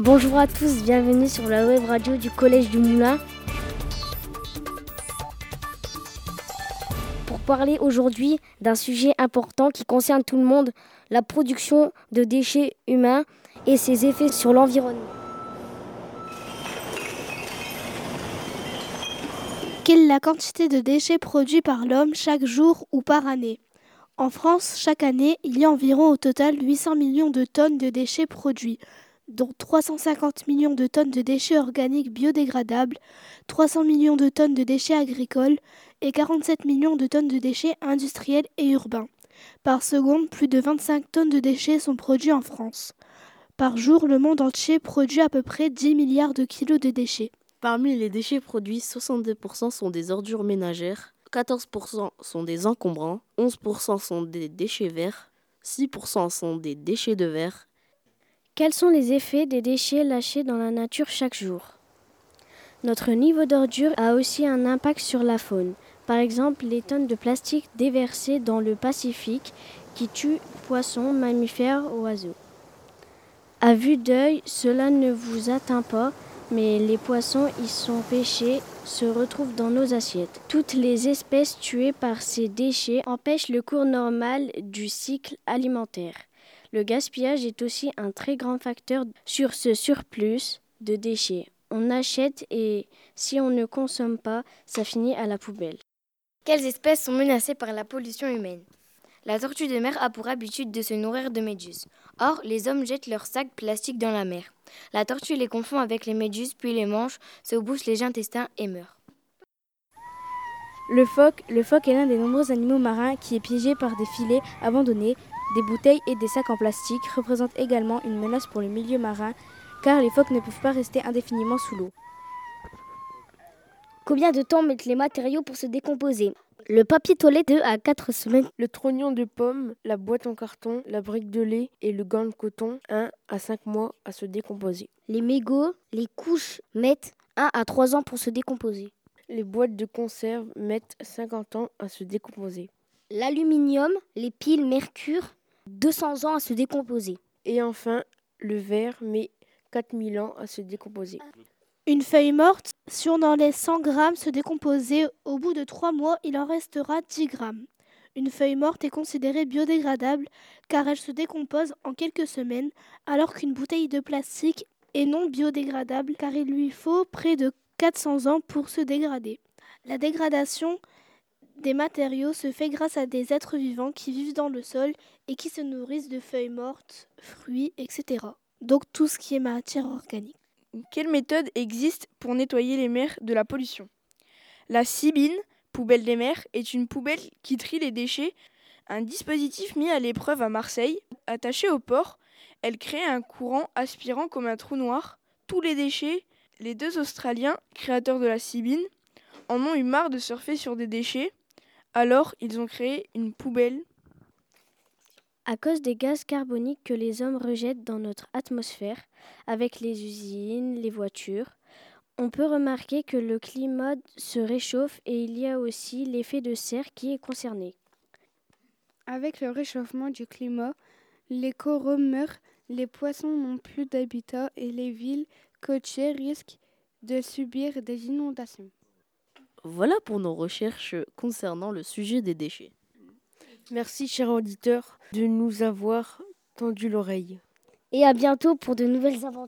Bonjour à tous, bienvenue sur la web radio du Collège du Moulin. Pour parler aujourd'hui d'un sujet important qui concerne tout le monde, la production de déchets humains et ses effets sur l'environnement. Quelle est la quantité de déchets produits par l'homme chaque jour ou par année? En France, chaque année, il y a environ au total 800 millions de tonnes de déchets produits, dont 350 millions de tonnes de déchets organiques biodégradables, 300 millions de tonnes de déchets agricoles et 47 millions de tonnes de déchets industriels et urbains. Par seconde, plus de 25 tonnes de déchets sont produits en France. Par jour, le monde entier produit à peu près 10 milliards de kilos de déchets. Parmi les déchets produits, 62% sont des ordures ménagères, 14% sont des encombrants, 11% sont des déchets verts, 6% sont des déchets de verre. Quels sont les effets des déchets lâchés dans la nature chaque jour? Notre niveau d'ordure a aussi un impact sur la faune. Par exemple, les tonnes de plastique déversées dans le Pacifique qui tuent poissons, mammifères, oiseaux. À vue d'œil, cela ne vous atteint pas, mais les poissons y sont pêchés se retrouvent dans nos assiettes. Toutes les espèces tuées par ces déchets empêchent le cours normal du cycle alimentaire. Le gaspillage est aussi un très grand facteur sur ce surplus de déchets. On achète et si on ne consomme pas, ça finit à la poubelle. Quelles espèces sont menacées par la pollution humaine? La tortue de mer a pour habitude de se nourrir de méduses. Or, les hommes jettent leurs sacs plastiques dans la mer. La tortue les confond avec les méduses, puis les mange, se bouche les intestins et meurt. Le phoque, le phoque est l'un des nombreux animaux marins qui est piégé par des filets abandonnés, des bouteilles et des sacs en plastique représente également une menace pour le milieu marin car les phoques ne peuvent pas rester indéfiniment sous l'eau. Combien de temps mettent les matériaux pour se décomposer? Le papier toilette 2 à 4 semaines. Le trognon de pomme, la boîte en carton, la brique de lait et le gant de coton 1 à 5 mois à se décomposer. Les mégots, les couches mettent 1 à 3 ans pour se décomposer. Les boîtes de conserve mettent 50 ans à se décomposer. L'aluminium, les piles mercure, 200 ans à se décomposer. Et enfin, le verre met 4000 ans à se décomposer. Une feuille morte, si on en laisse 100 grammes se décomposer, au bout de 3 mois, il en restera 10 grammes. Une feuille morte est considérée biodégradable car elle se décompose en quelques semaines, alors qu'une bouteille de plastique est non biodégradable car il lui faut près de 400 ans pour se dégrader. La dégradation des matériaux se fait grâce à des êtres vivants qui vivent dans le sol et qui se nourrissent de feuilles mortes, fruits, etc. Donc tout ce qui est matière organique. Quelle méthode existe pour nettoyer les mers de la pollution? La Cibine, poubelle des mers, est une poubelle qui trie les déchets. Un dispositif mis à l'épreuve à Marseille, attaché au port, elle crée un courant aspirant comme un trou noir tous les déchets. Les deux Australiens, créateurs de la Cibine, en ont eu marre de surfer sur des déchets. Alors, ils ont créé une poubelle à cause des gaz carboniques que les hommes rejettent dans notre atmosphère, avec les usines, les voitures, on peut remarquer que le climat se réchauffe et il y a aussi l'effet de serre qui est concerné. Avec le réchauffement du climat, les coraux meurent, les poissons n'ont plus d'habitat et les villes côtières risquent de subir des inondations. Voilà pour nos recherches concernant le sujet des déchets. Merci, chers auditeurs, de nous avoir tendu l'oreille. Et à bientôt pour de nouvelles aventures.